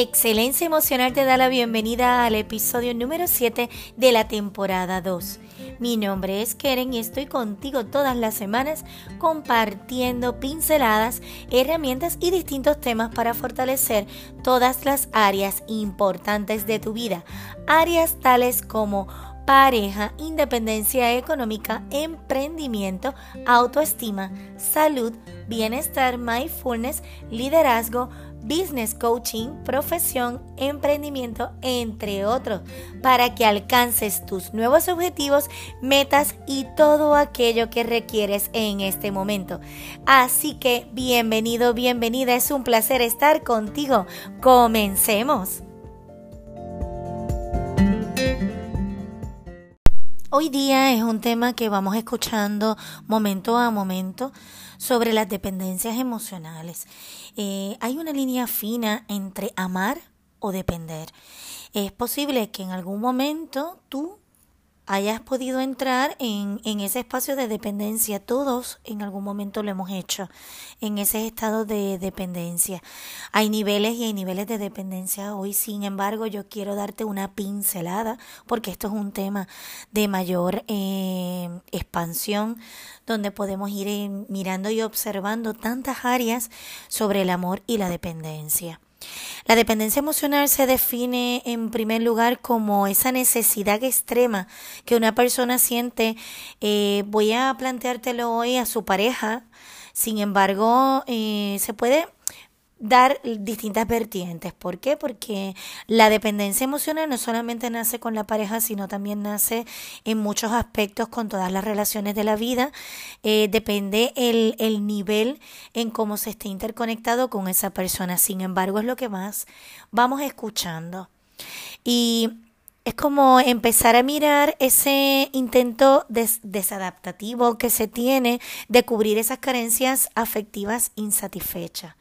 Excelencia Emocional te da la bienvenida al episodio número 7 de la temporada 2. Mi nombre es Keren y estoy contigo todas las semanas compartiendo pinceladas, herramientas y distintos temas para fortalecer todas las áreas importantes de tu vida. Áreas tales como pareja, independencia económica, emprendimiento, autoestima, salud, bienestar, mindfulness, liderazgo, business coaching, profesión, emprendimiento, entre otros, para que alcances tus nuevos objetivos, metas y todo aquello que requieres en este momento. Así que bienvenido, bienvenida, es un placer estar contigo. Comencemos. Hoy día es un tema que vamos escuchando momento a momento sobre las dependencias emocionales. Eh, hay una línea fina entre amar o depender. Es posible que en algún momento tú hayas podido entrar en, ese espacio de dependencia. Todos en algún momento lo hemos hecho, en ese estado de dependencia. Hay niveles y hay niveles de dependencia hoy. Sin embargo, yo quiero darte una pincelada, porque esto es un tema de mayor eh, expansión, donde podemos ir eh, mirando y observando tantas áreas sobre el amor y la dependencia. La dependencia emocional se define en primer lugar como esa necesidad extrema que una persona siente. Eh, voy a planteártelo hoy a su pareja. Sin embargo, eh, se puede dar distintas vertientes. ¿Por qué? Porque la dependencia emocional no solamente nace con la pareja, sino también nace en muchos aspectos con todas las relaciones de la vida. Eh, depende el, el nivel en cómo se esté interconectado con esa persona. Sin embargo, es lo que más vamos escuchando. Y es como empezar a mirar ese intento desadaptativo que se tiene de cubrir esas carencias afectivas insatisfechas.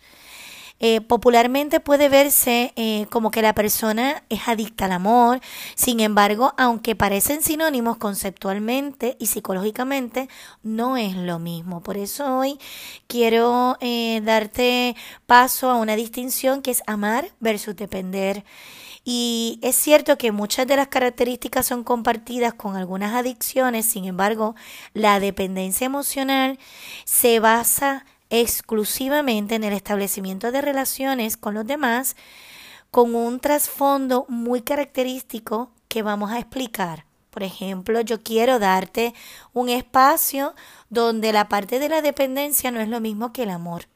Eh, popularmente puede verse eh, como que la persona es adicta al amor, sin embargo, aunque parecen sinónimos conceptualmente y psicológicamente, no es lo mismo. Por eso hoy quiero eh, darte paso a una distinción que es amar versus depender. Y es cierto que muchas de las características son compartidas con algunas adicciones, sin embargo, la dependencia emocional se basa exclusivamente en el establecimiento de relaciones con los demás con un trasfondo muy característico que vamos a explicar. Por ejemplo, yo quiero darte un espacio donde la parte de la dependencia no es lo mismo que el amor.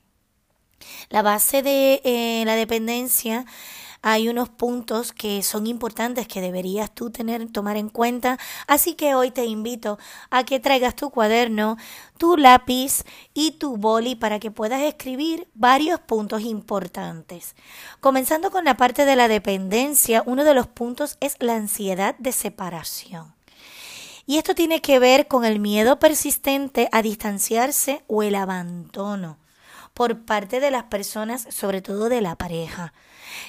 La base de eh, la dependencia hay unos puntos que son importantes que deberías tú tener, tomar en cuenta. Así que hoy te invito a que traigas tu cuaderno, tu lápiz y tu boli para que puedas escribir varios puntos importantes. Comenzando con la parte de la dependencia, uno de los puntos es la ansiedad de separación. Y esto tiene que ver con el miedo persistente a distanciarse o el abandono por parte de las personas, sobre todo de la pareja.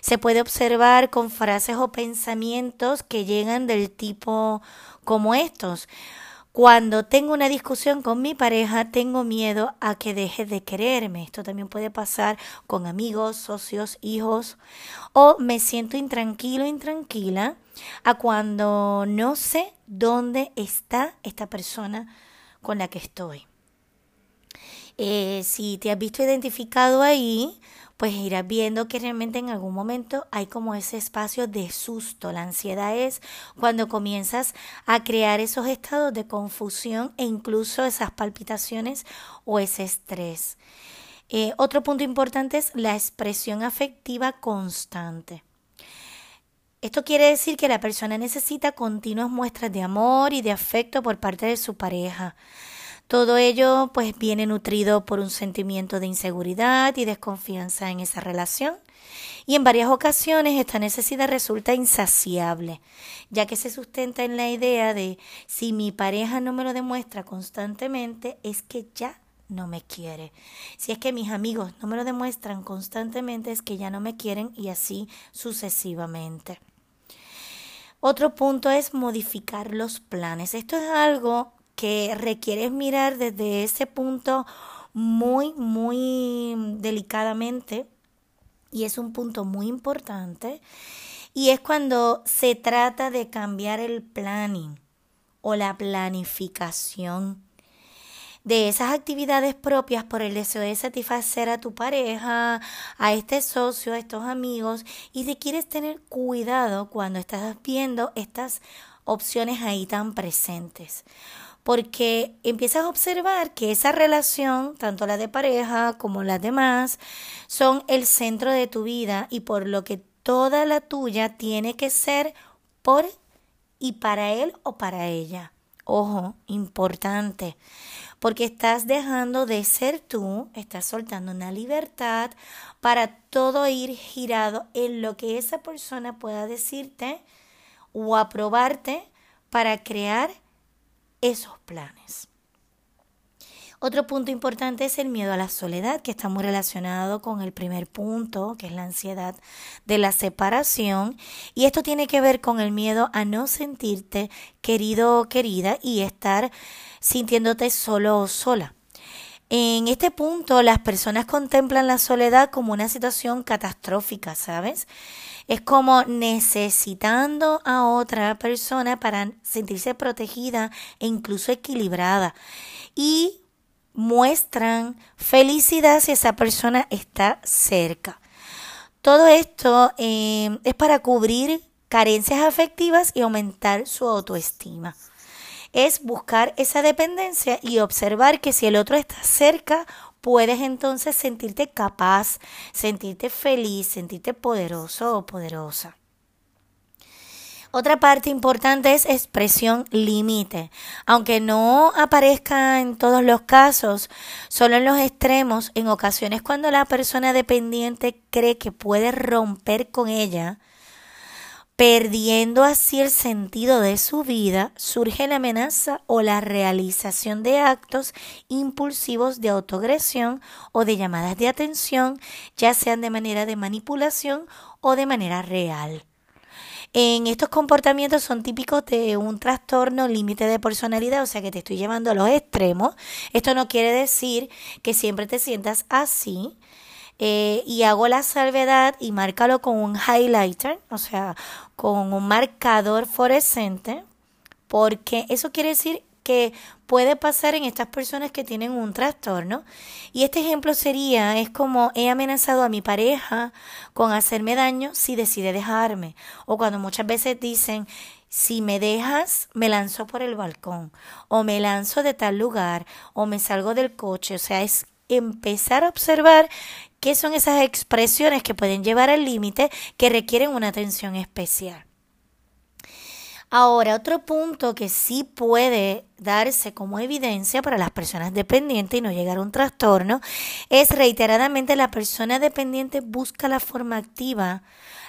Se puede observar con frases o pensamientos que llegan del tipo como estos. Cuando tengo una discusión con mi pareja, tengo miedo a que deje de quererme. Esto también puede pasar con amigos, socios, hijos. O me siento intranquilo, intranquila, a cuando no sé dónde está esta persona con la que estoy. Eh, si te has visto identificado ahí, pues irás viendo que realmente en algún momento hay como ese espacio de susto. La ansiedad es cuando comienzas a crear esos estados de confusión e incluso esas palpitaciones o ese estrés. Eh, otro punto importante es la expresión afectiva constante. Esto quiere decir que la persona necesita continuas muestras de amor y de afecto por parte de su pareja. Todo ello pues viene nutrido por un sentimiento de inseguridad y desconfianza en esa relación. Y en varias ocasiones esta necesidad resulta insaciable, ya que se sustenta en la idea de si mi pareja no me lo demuestra constantemente, es que ya no me quiere. Si es que mis amigos no me lo demuestran constantemente, es que ya no me quieren y así sucesivamente. Otro punto es modificar los planes. Esto es algo que requieres mirar desde ese punto muy, muy delicadamente y es un punto muy importante, y es cuando se trata de cambiar el planning o la planificación de esas actividades propias por el deseo de satisfacer a tu pareja, a este socio, a estos amigos, y si quieres tener cuidado cuando estás viendo estas opciones ahí tan presentes. Porque empiezas a observar que esa relación, tanto la de pareja como las demás, son el centro de tu vida y por lo que toda la tuya tiene que ser por y para él o para ella. Ojo, importante, porque estás dejando de ser tú, estás soltando una libertad para todo ir girado en lo que esa persona pueda decirte o aprobarte para crear esos planes. Otro punto importante es el miedo a la soledad, que está muy relacionado con el primer punto, que es la ansiedad de la separación. Y esto tiene que ver con el miedo a no sentirte querido o querida y estar sintiéndote solo o sola. En este punto, las personas contemplan la soledad como una situación catastrófica, ¿sabes? Es como necesitando a otra persona para sentirse protegida e incluso equilibrada. Y muestran felicidad si esa persona está cerca. Todo esto eh, es para cubrir carencias afectivas y aumentar su autoestima. Es buscar esa dependencia y observar que si el otro está cerca, puedes entonces sentirte capaz, sentirte feliz, sentirte poderoso o poderosa. Otra parte importante es expresión límite. Aunque no aparezca en todos los casos, solo en los extremos, en ocasiones cuando la persona dependiente cree que puede romper con ella, perdiendo así el sentido de su vida, surge la amenaza o la realización de actos impulsivos de autoagresión o de llamadas de atención, ya sean de manera de manipulación o de manera real. En estos comportamientos son típicos de un trastorno límite de personalidad, o sea que te estoy llevando a los extremos. Esto no quiere decir que siempre te sientas así. Eh, y hago la salvedad y márcalo con un highlighter, o sea, con un marcador fluorescente, porque eso quiere decir que puede pasar en estas personas que tienen un trastorno. Y este ejemplo sería, es como he amenazado a mi pareja con hacerme daño si decide dejarme. O cuando muchas veces dicen, si me dejas, me lanzo por el balcón, o me lanzo de tal lugar, o me salgo del coche. O sea, es empezar a observar qué son esas expresiones que pueden llevar al límite que requieren una atención especial. Ahora, otro punto que sí puede darse como evidencia para las personas dependientes y no llegar a un trastorno es reiteradamente la persona dependiente busca la forma activa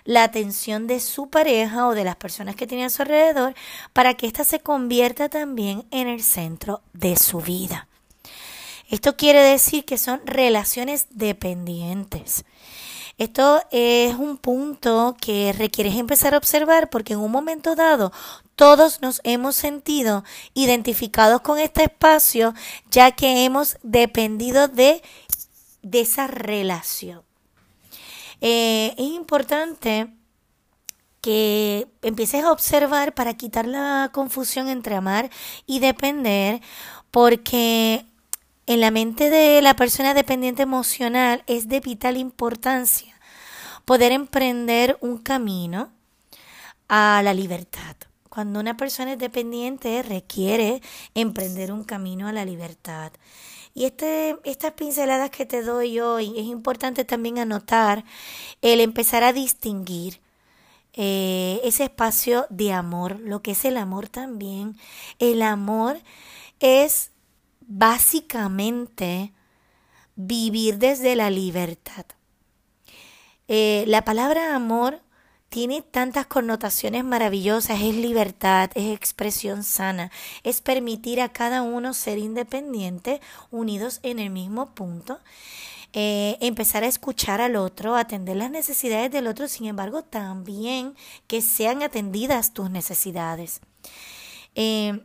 la atención de su pareja o de las personas que tiene a su alrededor para que ésta se convierta también en el centro de su vida. Esto quiere decir que son relaciones dependientes. Esto es un punto que requieres empezar a observar porque en un momento dado todos nos hemos sentido identificados con este espacio ya que hemos dependido de, de esa relación. Eh, es importante que empieces a observar para quitar la confusión entre amar y depender porque en la mente de la persona dependiente emocional es de vital importancia poder emprender un camino a la libertad. Cuando una persona es dependiente requiere emprender un camino a la libertad. Y este, estas pinceladas que te doy hoy es importante también anotar el empezar a distinguir eh, ese espacio de amor, lo que es el amor también. El amor es básicamente vivir desde la libertad. Eh, la palabra amor tiene tantas connotaciones maravillosas, es libertad, es expresión sana, es permitir a cada uno ser independiente, unidos en el mismo punto, eh, empezar a escuchar al otro, atender las necesidades del otro, sin embargo también que sean atendidas tus necesidades. Eh,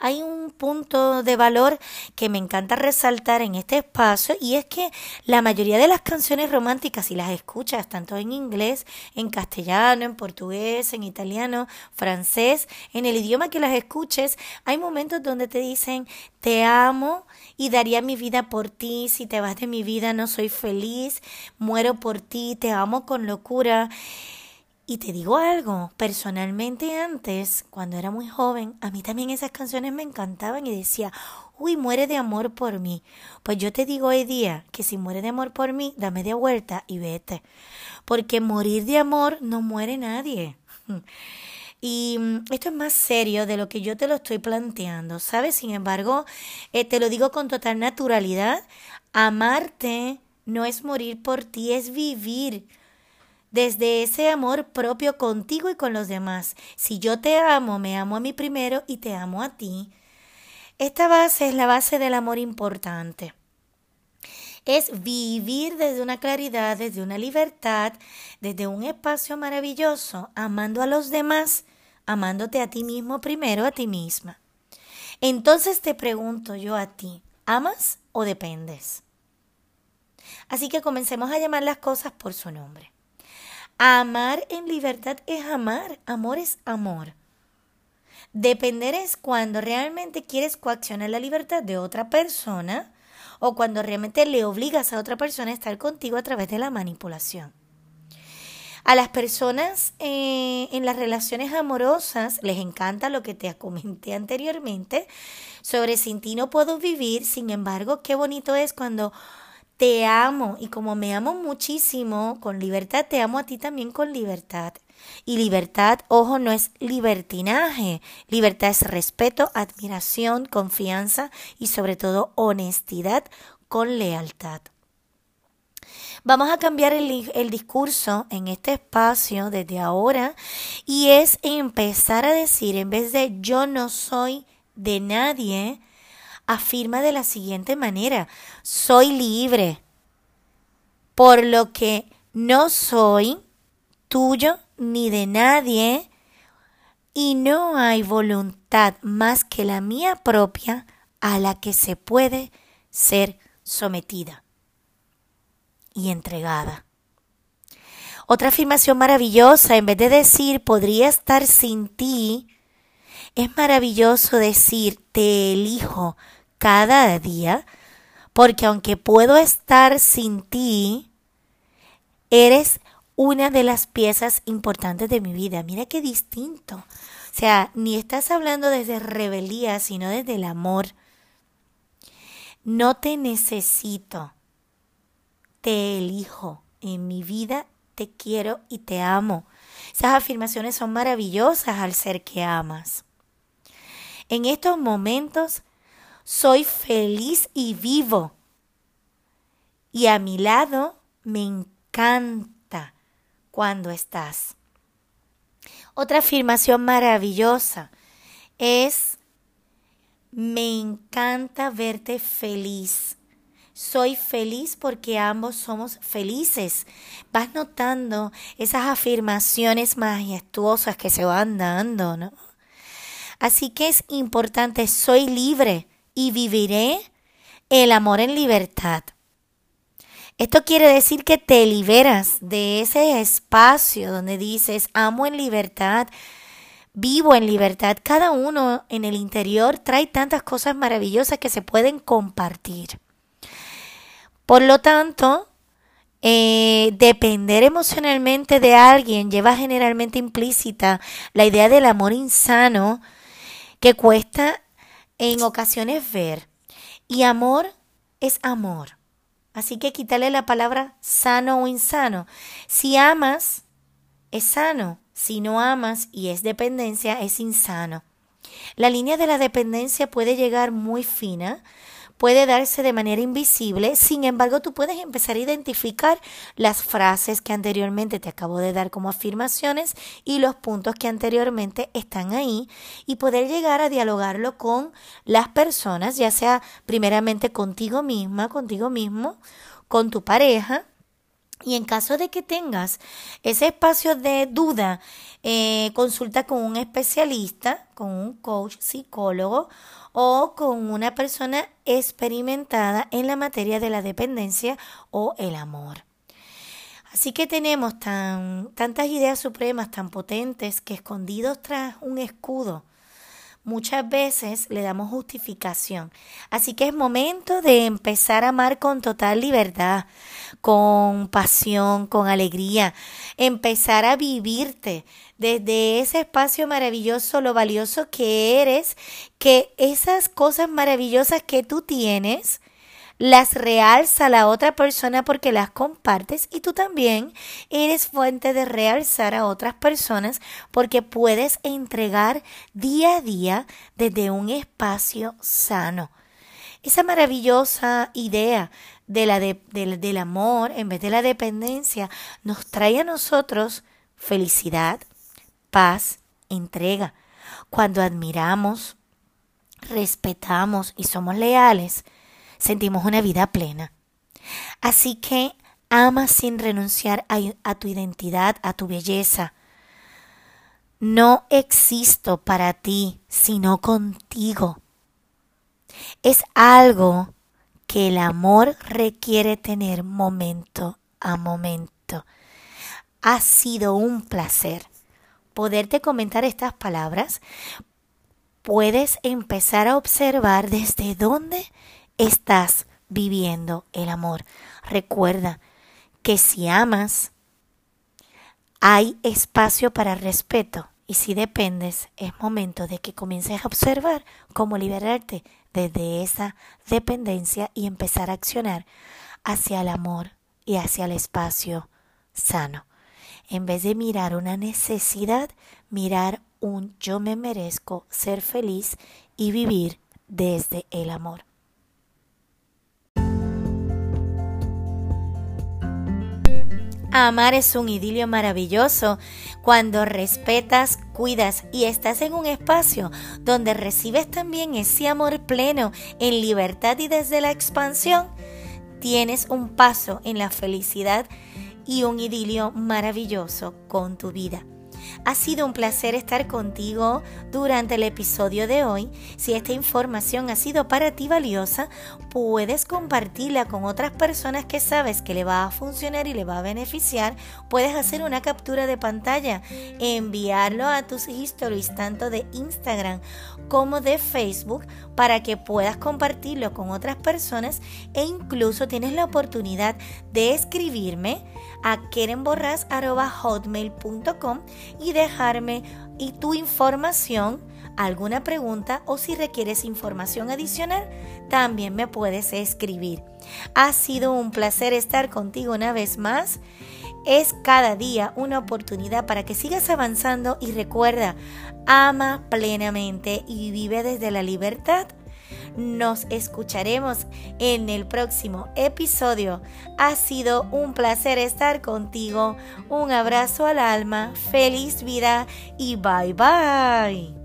hay un punto de valor que me encanta resaltar en este espacio y es que la mayoría de las canciones románticas, si las escuchas tanto en inglés, en castellano, en portugués, en italiano, francés, en el idioma que las escuches, hay momentos donde te dicen te amo y daría mi vida por ti, si te vas de mi vida no soy feliz, muero por ti, te amo con locura. Y te digo algo, personalmente antes, cuando era muy joven, a mí también esas canciones me encantaban y decía, uy, muere de amor por mí. Pues yo te digo hoy día que si muere de amor por mí, dame de vuelta y vete. Porque morir de amor no muere nadie. Y mm, esto es más serio de lo que yo te lo estoy planteando, ¿sabes? Sin embargo, eh, te lo digo con total naturalidad. Amarte no es morir por ti, es vivir desde ese amor propio contigo y con los demás. Si yo te amo, me amo a mí primero y te amo a ti. Esta base es la base del amor importante. Es vivir desde una claridad, desde una libertad, desde un espacio maravilloso, amando a los demás, amándote a ti mismo primero, a ti misma. Entonces te pregunto yo a ti, ¿amas o dependes? Así que comencemos a llamar las cosas por su nombre. Amar en libertad es amar, amor es amor. Depender es cuando realmente quieres coaccionar la libertad de otra persona o cuando realmente le obligas a otra persona a estar contigo a través de la manipulación. A las personas eh, en las relaciones amorosas les encanta lo que te comenté anteriormente sobre sin ti no puedo vivir, sin embargo, qué bonito es cuando te amo y como me amo muchísimo con libertad, te amo a ti también con libertad. Y libertad, ojo, no es libertinaje. Libertad es respeto, admiración, confianza y sobre todo honestidad con lealtad. Vamos a cambiar el, el, discurso en este espacio desde ahora y es empezar a decir, en vez de yo no soy de nadie, afirma de la siguiente manera, soy libre, por lo que no soy tuyo ni de nadie, y no hay voluntad más que la mía propia a la que se puede ser sometida y entregada. Otra afirmación maravillosa, en vez de decir podría estar sin ti, es maravilloso decir te elijo cada día, porque aunque puedo estar sin ti, eres una de las piezas importantes de mi vida. Mira qué distinto. O sea, ni estás hablando desde rebeldía, sino desde el amor. No te necesito, te elijo. En mi vida te quiero y te amo. Esas afirmaciones son maravillosas al ser que amas. En estos momentos soy feliz y vivo. Y a mi lado me encanta cuando estás. Otra afirmación maravillosa es, me encanta verte feliz. Soy feliz porque ambos somos felices. Vas notando esas afirmaciones majestuosas que se van dando, ¿no? Así que es importante, soy libre y viviré el amor en libertad. Esto quiere decir que te liberas de ese espacio donde dices, amo en libertad, vivo en libertad. Cada uno en el interior trae tantas cosas maravillosas que se pueden compartir. Por lo tanto, eh, depender emocionalmente de alguien lleva generalmente implícita la idea del amor insano que cuesta en ocasiones ver. Y amor es amor. Así que quítale la palabra sano o insano. Si amas, es sano. Si no amas y es dependencia, es insano. La línea de la dependencia puede llegar muy fina puede darse de manera invisible, sin embargo tú puedes empezar a identificar las frases que anteriormente te acabo de dar como afirmaciones y los puntos que anteriormente están ahí y poder llegar a dialogarlo con las personas, ya sea primeramente contigo misma, contigo mismo, con tu pareja. Y en caso de que tengas ese espacio de duda, eh, consulta con un especialista, con un coach, psicólogo o con una persona experimentada en la materia de la dependencia o el amor. Así que tenemos tan, tantas ideas supremas tan potentes que escondidos tras un escudo muchas veces le damos justificación. Así que es momento de empezar a amar con total libertad, con pasión, con alegría, empezar a vivirte desde ese espacio maravilloso, lo valioso que eres, que esas cosas maravillosas que tú tienes, las realza la otra persona porque las compartes y tú también eres fuente de realzar a otras personas porque puedes entregar día a día desde un espacio sano. Esa maravillosa idea de la del amor en vez de la dependencia nos trae a nosotros felicidad, paz, entrega. Cuando admiramos, respetamos y somos leales, sentimos una vida plena. Así que ama sin renunciar a, tu identidad, a tu belleza. No existo para ti, sino contigo. Es algo que el amor requiere tener momento a momento. Ha sido un placer poderte comentar estas palabras. Puedes empezar a observar desde dónde estás viviendo el amor. Recuerda que si amas, hay espacio para respeto y si dependes, es momento de que comiences a observar cómo liberarte desde esa dependencia y empezar a accionar hacia el amor y hacia el espacio sano. En vez de mirar una necesidad, mirar un yo me merezco ser feliz y vivir desde el amor. Amar es un idilio maravilloso cuando respetas, cuidas y estás en un espacio donde recibes también ese amor pleno en libertad y desde la expansión. Tienes un paso en la felicidad y un idilio maravilloso con tu vida. Ha sido un placer estar contigo durante el episodio de hoy. Si esta información ha sido para ti valiosa, puedes compartirla con otras personas que sabes que le va a funcionar y le va a beneficiar. Puedes hacer una captura de pantalla, enviarlo a tus historias tanto de Instagram como de Facebook para que puedas compartirlo con otras personas e incluso tienes la oportunidad de escribirme a kerenborras.hotmail.com y dejarme y tu información, alguna pregunta o si requieres información adicional, también me puedes escribir. Ha sido un placer estar contigo una vez más. Es cada día una oportunidad para que sigas avanzando y recuerda, ama plenamente y vive desde la libertad nos escucharemos en el próximo episodio. Ha sido un placer estar contigo. Un abrazo al alma, feliz vida y bye bye.